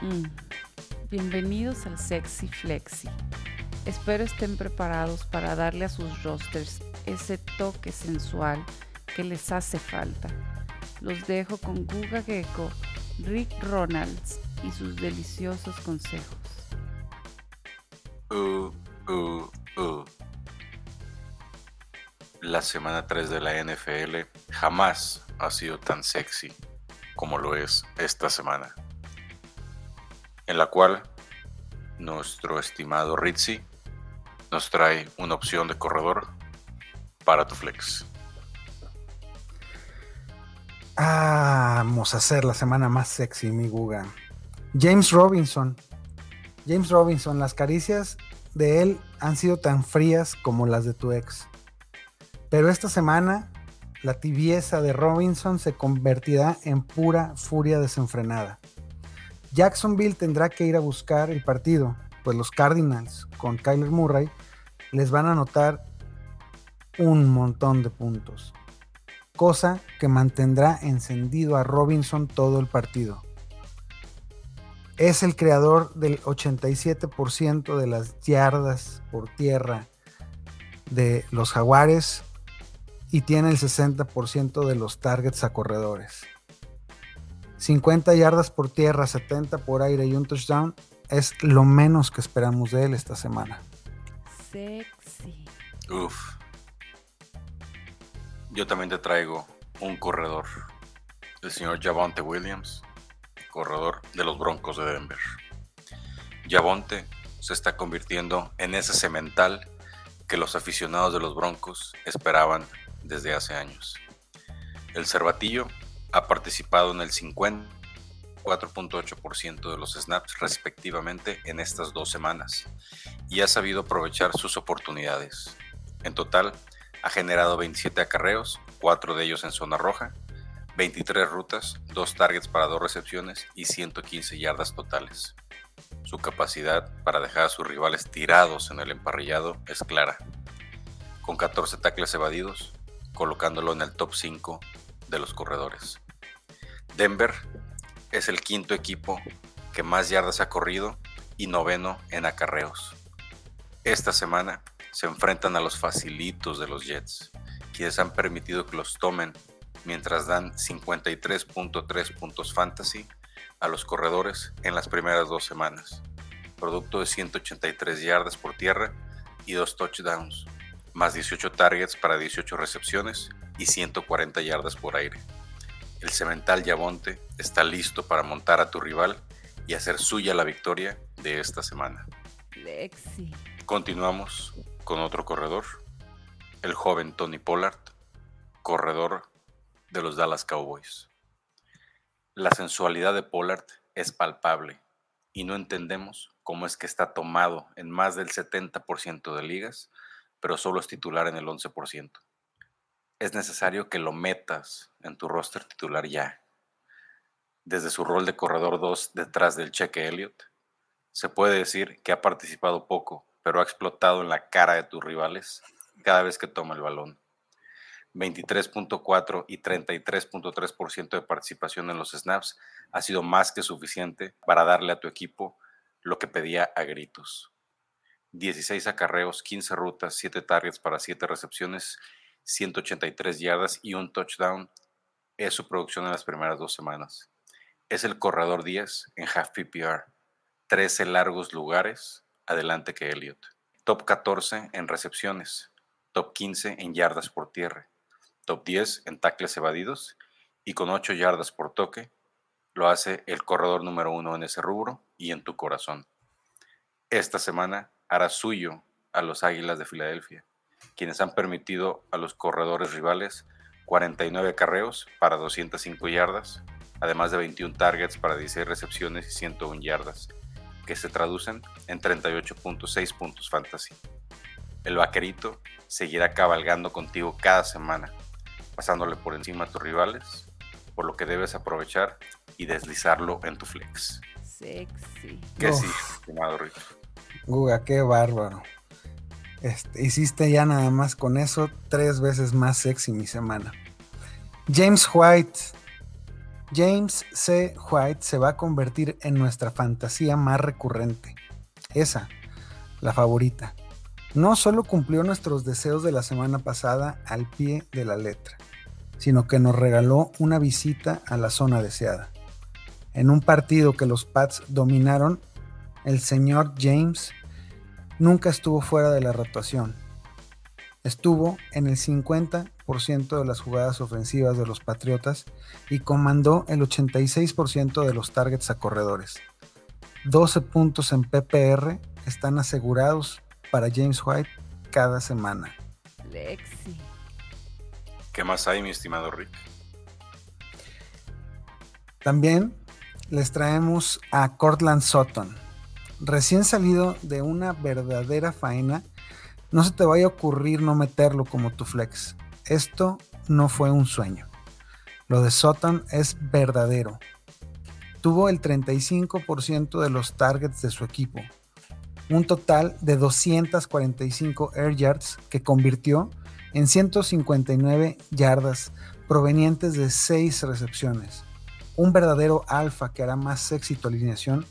Mm. Bienvenidos al Sexy Flexi. Espero estén preparados para darle a sus rosters ese toque sensual que les hace falta. Los dejo con Guga Gecko, Rick Ronalds y sus deliciosos consejos. Uh, uh, uh. La semana 3 de la NFL jamás ha sido tan sexy como lo es esta semana, en la cual nuestro estimado Ritzy nos trae una opción de corredor para tu flex. Ah, vamos a hacer la semana más sexy, mi Guga. James Robinson. James Robinson, las caricias de él han sido tan frías como las de tu ex. Pero esta semana la tibieza de Robinson se convertirá en pura furia desenfrenada. Jacksonville tendrá que ir a buscar el partido, pues los Cardinals con Kyler Murray les van a anotar un montón de puntos, cosa que mantendrá encendido a Robinson todo el partido. Es el creador del 87% de las yardas por tierra de los Jaguares y tiene el 60% de los targets a corredores. 50 yardas por tierra, 70 por aire y un touchdown es lo menos que esperamos de él esta semana. Sexy. Uf. Yo también te traigo un corredor, el señor Javonte Williams, corredor de los Broncos de Denver. Javonte se está convirtiendo en ese cemental que los aficionados de los Broncos esperaban desde hace años. El Cervatillo ha participado en el 54.8% de los snaps respectivamente en estas dos semanas y ha sabido aprovechar sus oportunidades. En total, ha generado 27 acarreos, 4 de ellos en zona roja, 23 rutas, 2 targets para 2 recepciones y 115 yardas totales. Su capacidad para dejar a sus rivales tirados en el emparrillado es clara. Con 14 tackles evadidos, colocándolo en el top 5 de los corredores. Denver es el quinto equipo que más yardas ha corrido y noveno en acarreos. Esta semana se enfrentan a los facilitos de los Jets, quienes han permitido que los tomen mientras dan 53.3 puntos fantasy a los corredores en las primeras dos semanas, producto de 183 yardas por tierra y dos touchdowns más 18 targets para 18 recepciones y 140 yardas por aire. El cemental Yabonte está listo para montar a tu rival y hacer suya la victoria de esta semana. Lexi. Continuamos con otro corredor, el joven Tony Pollard, corredor de los Dallas Cowboys. La sensualidad de Pollard es palpable y no entendemos cómo es que está tomado en más del 70% de ligas pero solo es titular en el 11%. Es necesario que lo metas en tu roster titular ya. Desde su rol de corredor 2 detrás del cheque Elliott, se puede decir que ha participado poco, pero ha explotado en la cara de tus rivales cada vez que toma el balón. 23.4 y 33.3% de participación en los snaps ha sido más que suficiente para darle a tu equipo lo que pedía a gritos. 16 acarreos, 15 rutas, 7 targets para 7 recepciones, 183 yardas y un touchdown es su producción en las primeras dos semanas. Es el corredor 10 en half PPR, 13 largos lugares adelante que Elliott. Top 14 en recepciones, top 15 en yardas por tierra, top 10 en tackles evadidos y con 8 yardas por toque, lo hace el corredor número 1 en ese rubro y en tu corazón. Esta semana hará suyo a los Águilas de Filadelfia, quienes han permitido a los corredores rivales 49 carreos para 205 yardas, además de 21 targets para 16 recepciones y 101 yardas, que se traducen en 38.6 puntos fantasy. El vaquerito seguirá cabalgando contigo cada semana, pasándole por encima a tus rivales, por lo que debes aprovechar y deslizarlo en tu flex. Sexy. Que sí, estimado Rito. Guga, qué bárbaro. Este, hiciste ya nada más con eso tres veces más sexy mi semana. James White, James C. White se va a convertir en nuestra fantasía más recurrente. Esa, la favorita. No solo cumplió nuestros deseos de la semana pasada al pie de la letra, sino que nos regaló una visita a la zona deseada. En un partido que los Pats dominaron, el señor James nunca estuvo fuera de la rotación. Estuvo en el 50% de las jugadas ofensivas de los Patriotas y comandó el 86% de los targets a corredores. 12 puntos en PPR están asegurados para James White cada semana. Lexi. ¿Qué más hay, mi estimado Rick? También les traemos a Cortland Sutton. Recién salido de una verdadera faena, no se te vaya a ocurrir no meterlo como tu flex. Esto no fue un sueño. Lo de Sutton es verdadero. Tuvo el 35% de los targets de su equipo, un total de 245 air yards que convirtió en 159 yardas provenientes de 6 recepciones. Un verdadero alfa que hará más éxito alineación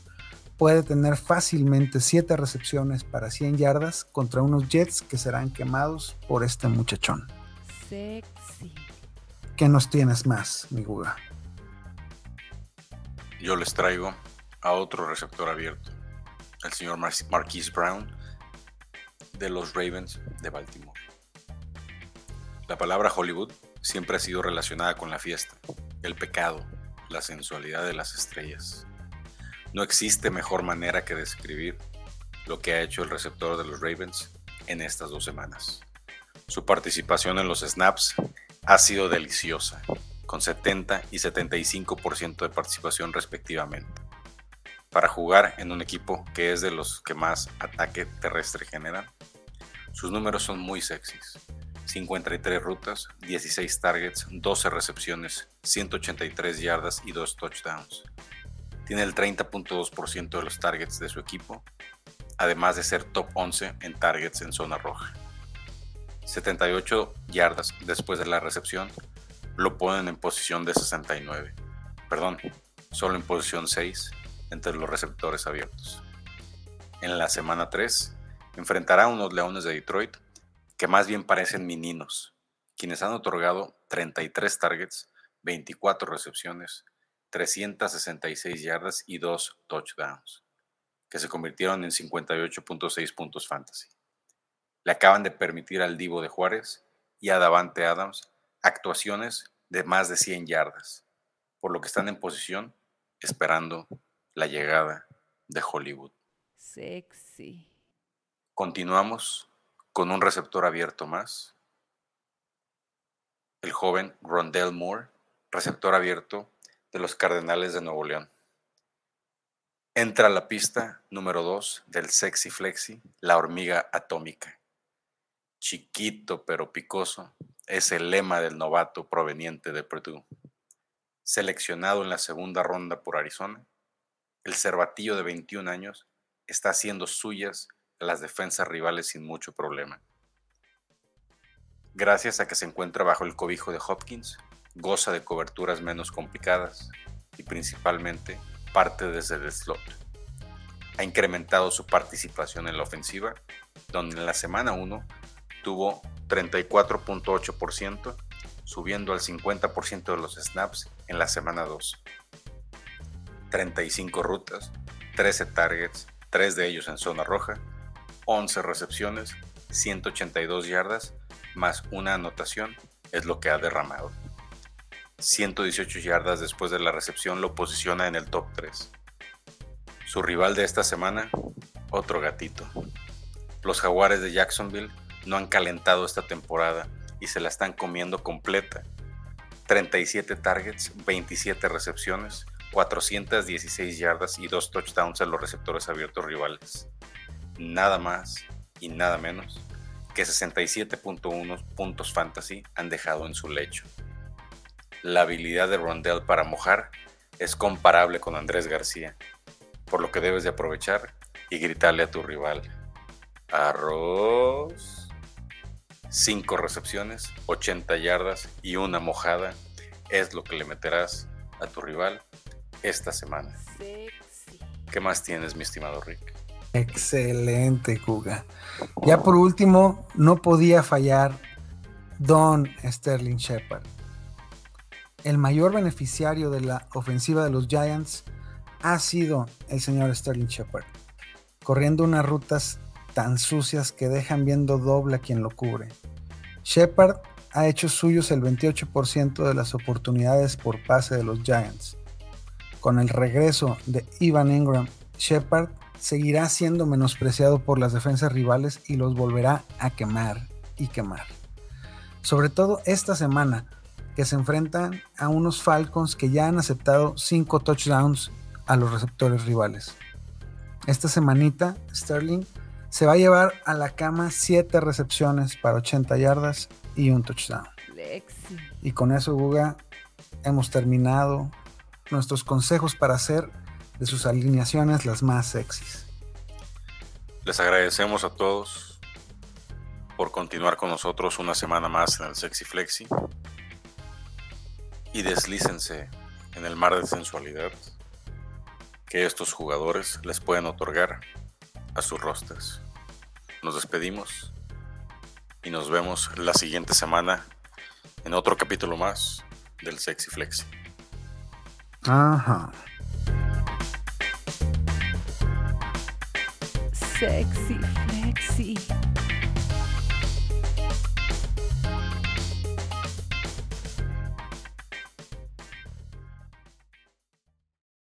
puede tener fácilmente 7 recepciones para 100 yardas contra unos Jets que serán quemados por este muchachón. Sexy. ¿Qué nos tienes más, mi Guga? Yo les traigo a otro receptor abierto el señor Marquise Brown de los Ravens de Baltimore. La palabra Hollywood siempre ha sido relacionada con la fiesta, el pecado, la sensualidad de las estrellas. No existe mejor manera que describir lo que ha hecho el receptor de los Ravens en estas dos semanas. Su participación en los snaps ha sido deliciosa, con 70 y 75% de participación respectivamente para jugar en un equipo que es de los que más ataque terrestre generan. Sus números son muy sexys. 53 rutas, 16 targets, 12 recepciones, 183 yardas y 2 touchdowns. Tiene el 30.2% de los targets de su equipo, además de ser top 11 en targets en zona roja. 78 yardas después de la recepción lo ponen en posición de 69. Perdón, solo en posición 6 entre los receptores abiertos. En la semana 3 enfrentará a unos Leones de Detroit que más bien parecen meninos, quienes han otorgado 33 targets, 24 recepciones, 366 yardas y 2 touchdowns, que se convirtieron en 58.6 puntos fantasy. Le acaban de permitir al Divo de Juárez y a Davante Adams actuaciones de más de 100 yardas, por lo que están en posición esperando la llegada de Hollywood. Sexy. Continuamos con un receptor abierto más. El joven Rondell Moore, receptor abierto de los Cardenales de Nuevo León. Entra a la pista número 2 del Sexy Flexi, la hormiga atómica. Chiquito pero picoso es el lema del novato proveniente de Purdue. Seleccionado en la segunda ronda por Arizona, el cervatillo de 21 años está haciendo suyas las defensas rivales sin mucho problema. Gracias a que se encuentra bajo el cobijo de Hopkins, goza de coberturas menos complicadas y principalmente parte desde el slot. Ha incrementado su participación en la ofensiva, donde en la semana 1 tuvo 34.8%, subiendo al 50% de los snaps en la semana 2. 35 rutas, 13 targets, 3 de ellos en zona roja, 11 recepciones, 182 yardas, más una anotación es lo que ha derramado. 118 yardas después de la recepción lo posiciona en el top 3. Su rival de esta semana, otro gatito. Los jaguares de Jacksonville no han calentado esta temporada y se la están comiendo completa. 37 targets, 27 recepciones, 416 yardas y dos touchdowns a los receptores abiertos rivales. Nada más y nada menos que 67.1 puntos fantasy han dejado en su lecho. La habilidad de Rondell para mojar es comparable con Andrés García, por lo que debes de aprovechar y gritarle a tu rival. Arroz. 5 recepciones, 80 yardas y una mojada es lo que le meterás a tu rival esta semana. Sexy. ¿Qué más tienes, mi estimado Rick? Excelente, Kuga. Ya por último, no podía fallar Don Sterling Shepard. El mayor beneficiario de la ofensiva de los Giants ha sido el señor Sterling Shepard, corriendo unas rutas tan sucias que dejan viendo doble a quien lo cubre. Shepard ha hecho suyos el 28% de las oportunidades por pase de los Giants. Con el regreso de Ivan Ingram, Shepard seguirá siendo menospreciado por las defensas rivales y los volverá a quemar y quemar. Sobre todo esta semana, que se enfrentan a unos Falcons que ya han aceptado 5 touchdowns a los receptores rivales. Esta semanita, Sterling se va a llevar a la cama 7 recepciones para 80 yardas y un touchdown. Lexi. Y con eso, Guga, hemos terminado nuestros consejos para hacer de sus alineaciones las más sexys. Les agradecemos a todos por continuar con nosotros una semana más en el Sexy Flexi. Y deslícense en el mar de sensualidad que estos jugadores les pueden otorgar a sus rosters. Nos despedimos y nos vemos la siguiente semana en otro capítulo más del Sexy Flexi. Ajá. Sexy, flexi.